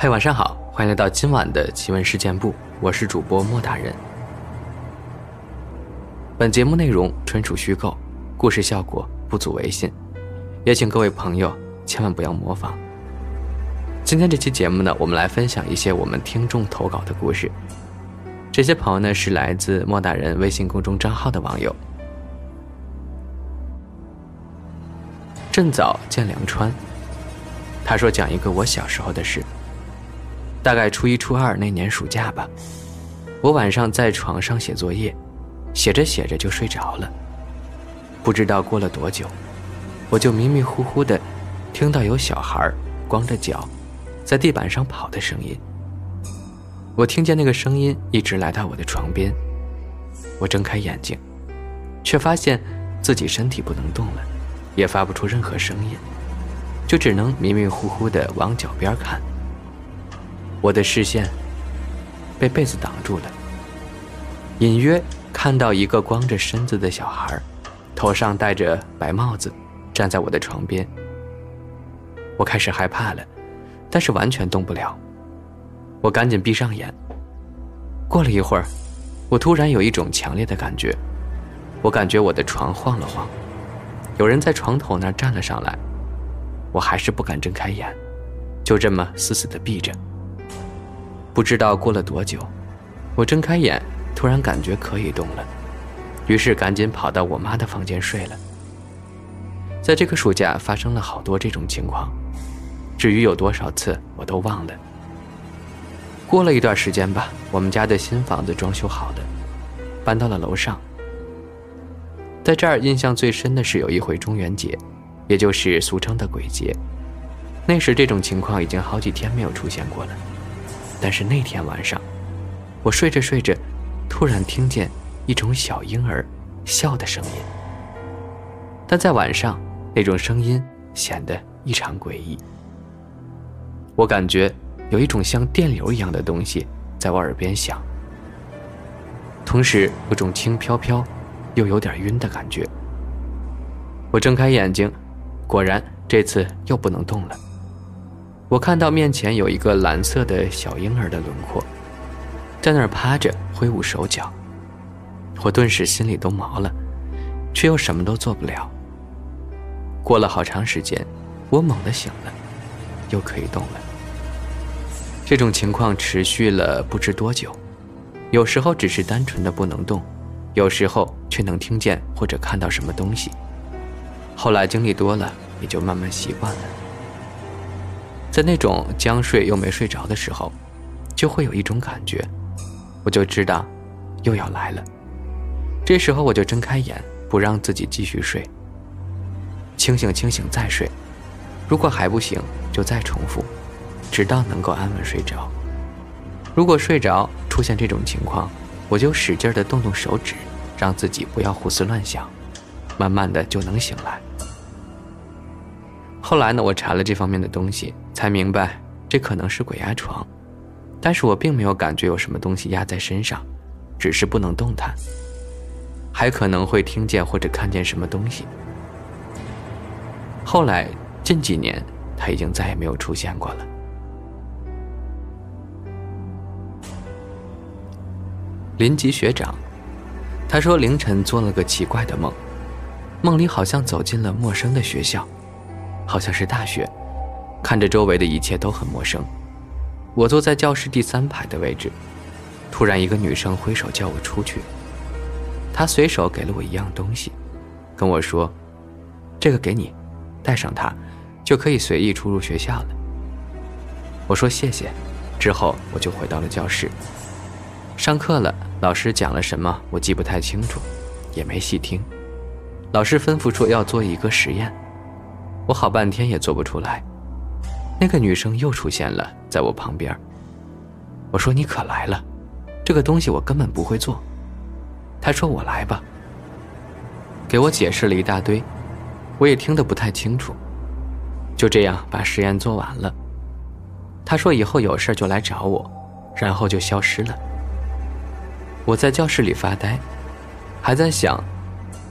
嗨，晚上好，欢迎来到今晚的奇闻事件部，我是主播莫大人。本节目内容纯属虚构，故事效果不足为信，也请各位朋友千万不要模仿。今天这期节目呢，我们来分享一些我们听众投稿的故事。这些朋友呢，是来自莫大人微信公众账号的网友。正早见梁川，他说讲一个我小时候的事。大概初一、初二那年暑假吧，我晚上在床上写作业，写着写着就睡着了。不知道过了多久，我就迷迷糊糊的听到有小孩光着脚在地板上跑的声音。我听见那个声音一直来到我的床边，我睁开眼睛，却发现自己身体不能动了，也发不出任何声音，就只能迷迷糊糊的往脚边看。我的视线被被子挡住了，隐约看到一个光着身子的小孩，头上戴着白帽子，站在我的床边。我开始害怕了，但是完全动不了。我赶紧闭上眼。过了一会儿，我突然有一种强烈的感觉，我感觉我的床晃了晃，有人在床头那儿站了上来。我还是不敢睁开眼，就这么死死的闭着。不知道过了多久，我睁开眼，突然感觉可以动了，于是赶紧跑到我妈的房间睡了。在这个暑假发生了好多这种情况，至于有多少次，我都忘了。过了一段时间吧，我们家的新房子装修好了，搬到了楼上。在这儿印象最深的是有一回中元节，也就是俗称的鬼节，那时这种情况已经好几天没有出现过了。但是那天晚上，我睡着睡着，突然听见一种小婴儿笑的声音。但在晚上，那种声音显得异常诡异。我感觉有一种像电流一样的东西在我耳边响，同时有种轻飘飘又有点晕的感觉。我睁开眼睛，果然这次又不能动了。我看到面前有一个蓝色的小婴儿的轮廓，在那儿趴着挥舞手脚，我顿时心里都毛了，却又什么都做不了。过了好长时间，我猛地醒了，又可以动了。这种情况持续了不知多久，有时候只是单纯的不能动，有时候却能听见或者看到什么东西。后来经历多了，也就慢慢习惯了。在那种将睡又没睡着的时候，就会有一种感觉，我就知道又要来了。这时候我就睁开眼，不让自己继续睡。清醒，清醒，再睡。如果还不行，就再重复，直到能够安稳睡着。如果睡着出现这种情况，我就使劲的动动手指，让自己不要胡思乱想，慢慢的就能醒来。后来呢，我查了这方面的东西，才明白这可能是鬼压床，但是我并没有感觉有什么东西压在身上，只是不能动弹，还可能会听见或者看见什么东西。后来近几年，他已经再也没有出现过了。林吉学长，他说凌晨做了个奇怪的梦，梦里好像走进了陌生的学校。好像是大学，看着周围的一切都很陌生。我坐在教室第三排的位置，突然一个女生挥手叫我出去。她随手给了我一样东西，跟我说：“这个给你，带上它，就可以随意出入学校了。”我说谢谢，之后我就回到了教室。上课了，老师讲了什么我记不太清楚，也没细听。老师吩咐说要做一个实验。我好半天也做不出来，那个女生又出现了在我旁边。我说：“你可来了，这个东西我根本不会做。”她说：“我来吧。”给我解释了一大堆，我也听得不太清楚。就这样把实验做完了。她说：“以后有事就来找我。”然后就消失了。我在教室里发呆，还在想，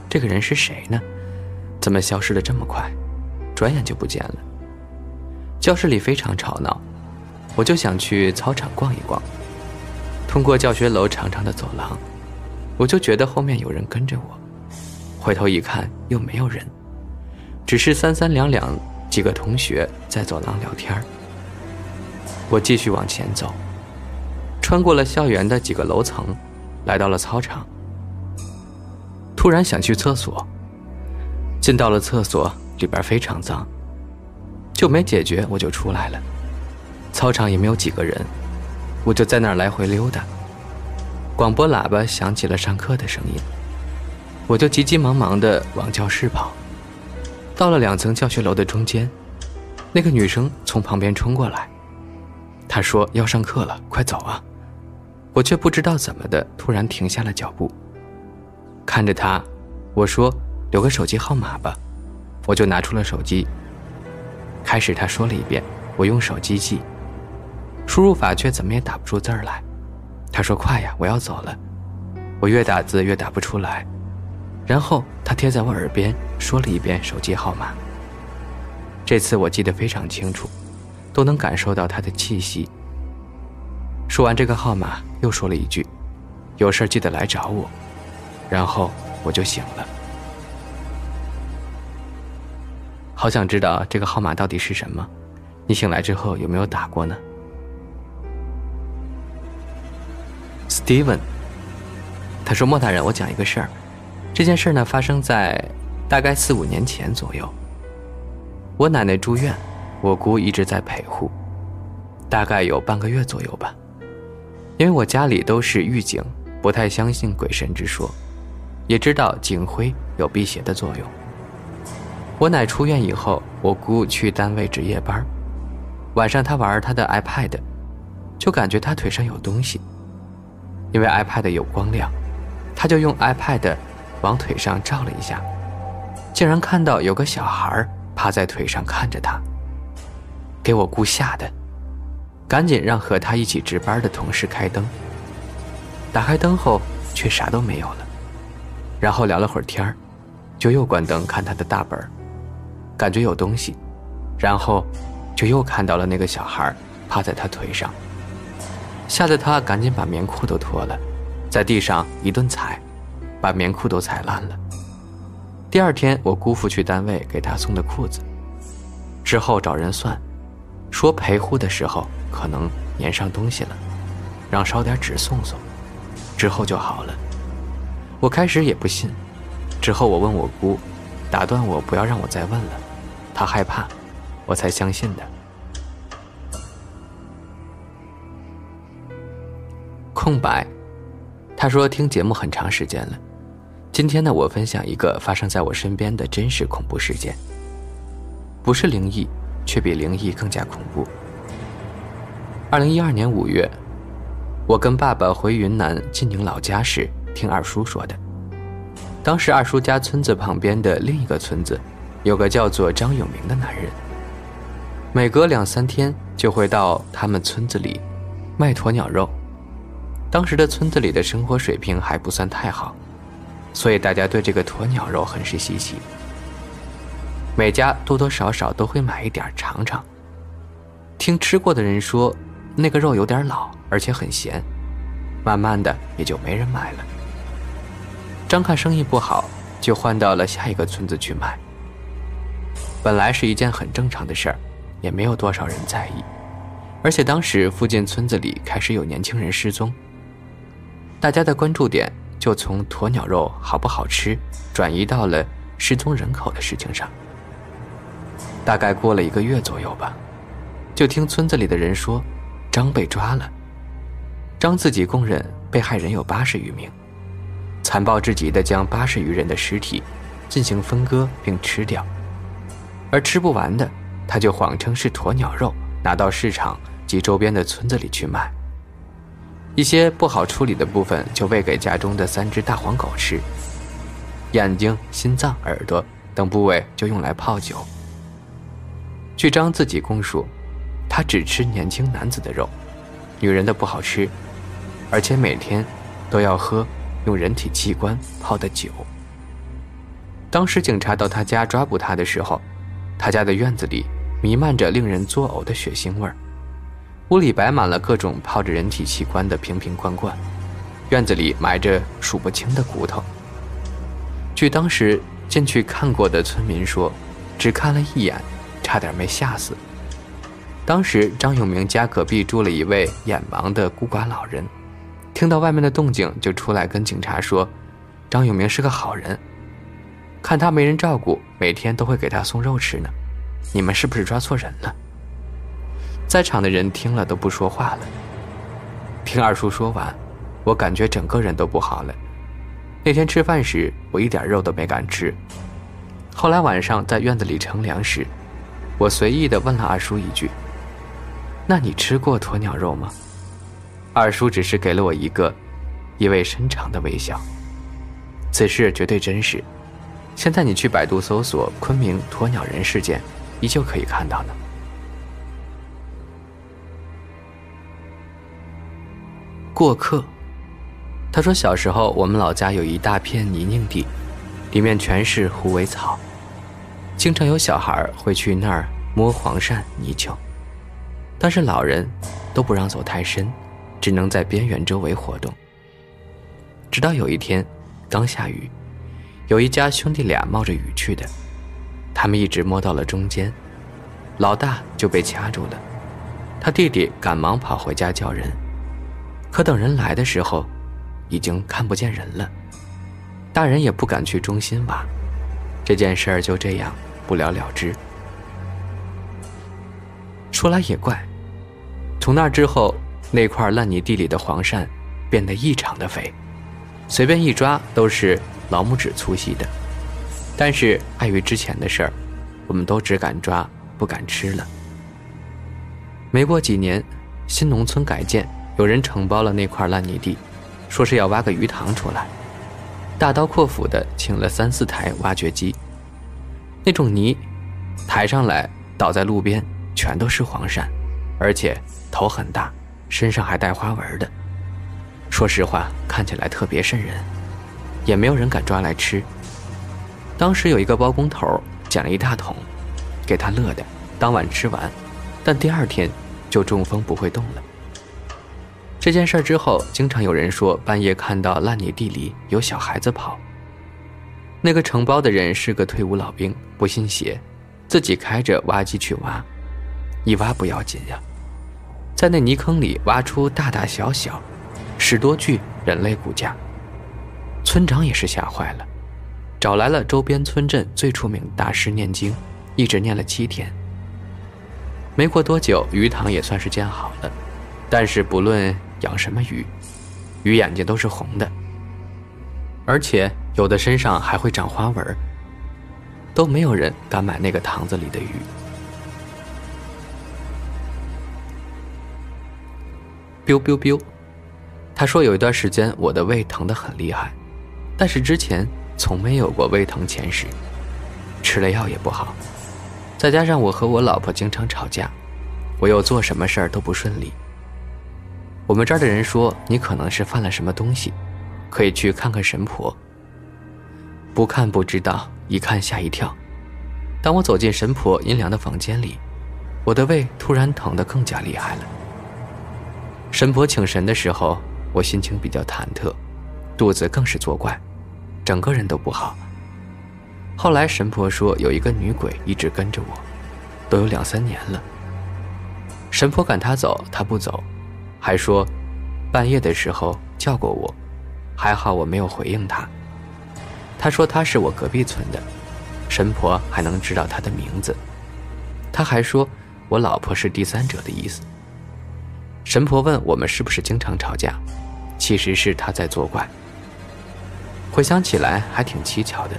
这个人是谁呢？怎么消失的这么快？转眼就不见了。教室里非常吵闹，我就想去操场逛一逛。通过教学楼长长的走廊，我就觉得后面有人跟着我。回头一看，又没有人，只是三三两两几个同学在走廊聊天我继续往前走，穿过了校园的几个楼层，来到了操场。突然想去厕所，进到了厕所里边非常脏，就没解决，我就出来了。操场也没有几个人，我就在那儿来回溜达。广播喇叭响起了上课的声音，我就急急忙忙地往教室跑。到了两层教学楼的中间，那个女生从旁边冲过来，她说要上课了，快走啊！我却不知道怎么的，突然停下了脚步，看着她，我说留个手机号码吧，我就拿出了手机。开始他说了一遍，我用手机记。输入法却怎么也打不出字儿来，他说：“快呀，我要走了。”我越打字越打不出来，然后他贴在我耳边说了一遍手机号码。这次我记得非常清楚，都能感受到他的气息。说完这个号码，又说了一句：“有事记得来找我。”然后我就醒了。好想知道这个号码到底是什么？你醒来之后有没有打过呢？Steven，他说：“莫大人，我讲一个事儿。这件事儿呢，发生在大概四五年前左右。我奶奶住院，我姑一直在陪护，大概有半个月左右吧。因为我家里都是狱警，不太相信鬼神之说，也知道警徽有辟邪的作用。我奶出院以后，我姑去单位值夜班，晚上她玩她的 iPad，就感觉她腿上有东西。”因为 iPad 有光亮，她就用 iPad 往腿上照了一下，竟然看到有个小孩趴在腿上看着他。给我姑吓的，赶紧让和他一起值班的同事开灯。打开灯后，却啥都没有了。然后聊了会儿天就又关灯看他的大本感觉有东西，然后就又看到了那个小孩趴在他腿上。吓得他赶紧把棉裤都脱了，在地上一顿踩，把棉裤都踩烂了。第二天，我姑父去单位给他送的裤子，之后找人算，说陪护的时候可能粘上东西了，让烧点纸送送，之后就好了。我开始也不信，之后我问我姑，打断我不要让我再问了，他害怕，我才相信的。空白，他说听节目很长时间了。今天呢，我分享一个发生在我身边的真实恐怖事件。不是灵异，却比灵异更加恐怖。二零一二年五月，我跟爸爸回云南晋宁老家时，听二叔说的。当时二叔家村子旁边的另一个村子，有个叫做张永明的男人，每隔两三天就会到他们村子里卖鸵鸟肉。当时的村子里的生活水平还不算太好，所以大家对这个鸵鸟肉很是稀奇。每家多多少少都会买一点尝尝。听吃过的人说，那个肉有点老，而且很咸，慢慢的也就没人买了。张看生意不好，就换到了下一个村子去卖。本来是一件很正常的事儿，也没有多少人在意，而且当时附近村子里开始有年轻人失踪。大家的关注点就从鸵鸟肉好不好吃，转移到了失踪人口的事情上。大概过了一个月左右吧，就听村子里的人说，张被抓了。张自己供认被害人有八十余名，残暴至极的将八十余人的尸体进行分割并吃掉，而吃不完的，他就谎称是鸵鸟肉，拿到市场及周边的村子里去卖。一些不好处理的部分就喂给家中的三只大黄狗吃，眼睛、心脏、耳朵等部位就用来泡酒。据张自己供述，他只吃年轻男子的肉，女人的不好吃，而且每天都要喝用人体器官泡的酒。当时警察到他家抓捕他的时候，他家的院子里弥漫着令人作呕的血腥味儿。屋里摆满了各种泡着人体器官的瓶瓶罐罐，院子里埋着数不清的骨头。据当时进去看过的村民说，只看了一眼，差点没吓死。当时张永明家隔壁住了一位眼盲的孤寡老人，听到外面的动静就出来跟警察说，张永明是个好人，看他没人照顾，每天都会给他送肉吃呢。你们是不是抓错人了？在场的人听了都不说话了。听二叔说完，我感觉整个人都不好了。那天吃饭时，我一点肉都没敢吃。后来晚上在院子里乘凉时，我随意地问了二叔一句：“那你吃过鸵鸟肉吗？”二叔只是给了我一个意味深长的微笑。此事绝对真实。现在你去百度搜索“昆明鸵鸟人事件”，依旧可以看到呢。过客，他说小时候我们老家有一大片泥泞地，里面全是虎尾草，经常有小孩会去那儿摸黄鳝泥鳅，但是老人都不让走太深，只能在边缘周围活动。直到有一天，刚下雨，有一家兄弟俩冒着雨去的，他们一直摸到了中间，老大就被掐住了，他弟弟赶忙跑回家叫人。可等人来的时候，已经看不见人了。大人也不敢去中心挖，这件事儿就这样不了了之。说来也怪，从那之后，那块烂泥地里的黄鳝变得异常的肥，随便一抓都是老拇指粗细的。但是碍于之前的事儿，我们都只敢抓不敢吃了。没过几年，新农村改建。有人承包了那块烂泥地，说是要挖个鱼塘出来，大刀阔斧的请了三四台挖掘机。那种泥抬上来倒在路边，全都是黄鳝，而且头很大，身上还带花纹的。说实话，看起来特别瘆人，也没有人敢抓来吃。当时有一个包工头捡了一大桶，给他乐的，当晚吃完，但第二天就中风不会动了。这件事之后，经常有人说半夜看到烂泥地里有小孩子跑。那个承包的人是个退伍老兵，不信邪，自己开着挖机去挖，一挖不要紧呀，在那泥坑里挖出大大小小十多具人类骨架。村长也是吓坏了，找来了周边村镇最出名的大师念经，一直念了七天。没过多久，鱼塘也算是建好了，但是不论。养什么鱼？鱼眼睛都是红的，而且有的身上还会长花纹。都没有人敢买那个塘子里的鱼。biu biu biu，他说有一段时间我的胃疼得很厉害，但是之前从没有过胃疼前史，吃了药也不好，再加上我和我老婆经常吵架，我又做什么事儿都不顺利。我们这儿的人说你可能是犯了什么东西，可以去看看神婆。不看不知道，一看吓一跳。当我走进神婆阴凉的房间里，我的胃突然疼得更加厉害了。神婆请神的时候，我心情比较忐忑，肚子更是作怪，整个人都不好。后来神婆说有一个女鬼一直跟着我，都有两三年了。神婆赶她走，她不走。还说，半夜的时候叫过我，还好我没有回应她。她说她是我隔壁村的，神婆还能知道她的名字。她还说我老婆是第三者的意思。神婆问我们是不是经常吵架，其实是她在作怪。回想起来还挺蹊跷的，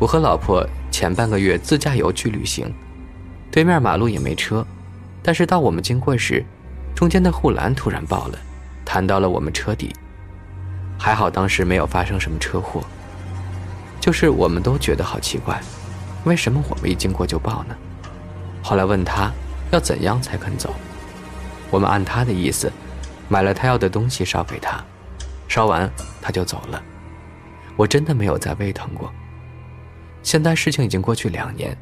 我和老婆前半个月自驾游去旅行，对面马路也没车，但是到我们经过时。中间的护栏突然爆了，弹到了我们车底。还好当时没有发生什么车祸。就是我们都觉得好奇怪，为什么我们一经过就爆呢？后来问他要怎样才肯走，我们按他的意思买了他要的东西烧给他，烧完他就走了。我真的没有再胃疼过。现在事情已经过去两年，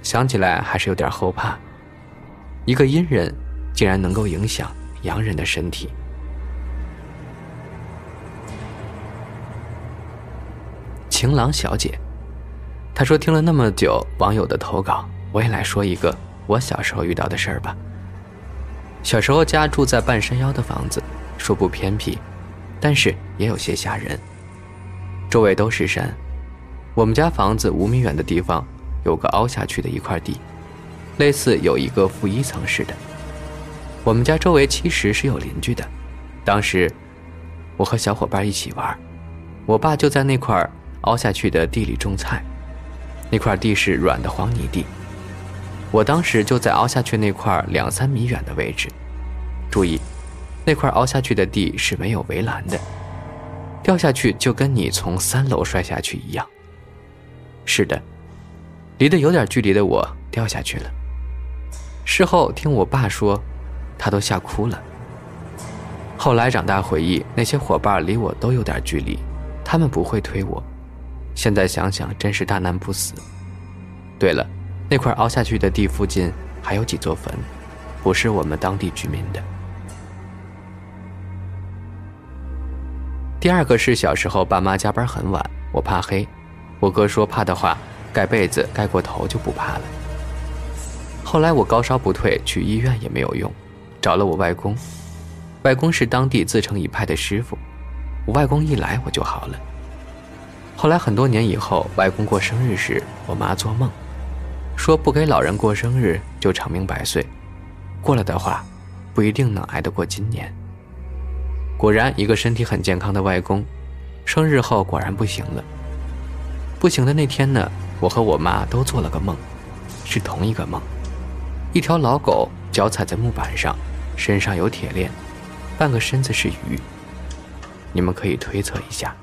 想起来还是有点后怕。一个阴人。竟然能够影响洋人的身体。晴朗小姐，她说听了那么久网友的投稿，我也来说一个我小时候遇到的事儿吧。小时候家住在半山腰的房子，说不偏僻，但是也有些吓人。周围都是山，我们家房子五米远的地方有个凹下去的一块地，类似有一个负一层似的。我们家周围其实是有邻居的。当时我和小伙伴一起玩，我爸就在那块凹下去的地里种菜。那块地是软的黄泥地，我当时就在凹下去那块两三米远的位置。注意，那块凹下去的地是没有围栏的。掉下去就跟你从三楼摔下去一样。是的，离得有点距离的我掉下去了。事后听我爸说，他都吓哭了。后来长大回忆，那些伙伴离我都有点距离，他们不会推我。现在想想，真是大难不死。对了，那块凹下去的地附近还有几座坟，不是我们当地居民的。第二个是小时候爸妈加班很晚，我怕黑，我哥说怕的话，盖被子盖过头就不怕了。后来我高烧不退，去医院也没有用，找了我外公，外公是当地自成一派的师傅，我外公一来我就好了。后来很多年以后，外公过生日时，我妈做梦，说不给老人过生日就长命百岁，过了的话，不一定能挨得过今年。果然，一个身体很健康的外公，生日后果然不行了。不行的那天呢，我和我妈都做了个梦，是同一个梦。一条老狗脚踩在木板上，身上有铁链，半个身子是鱼。你们可以推测一下。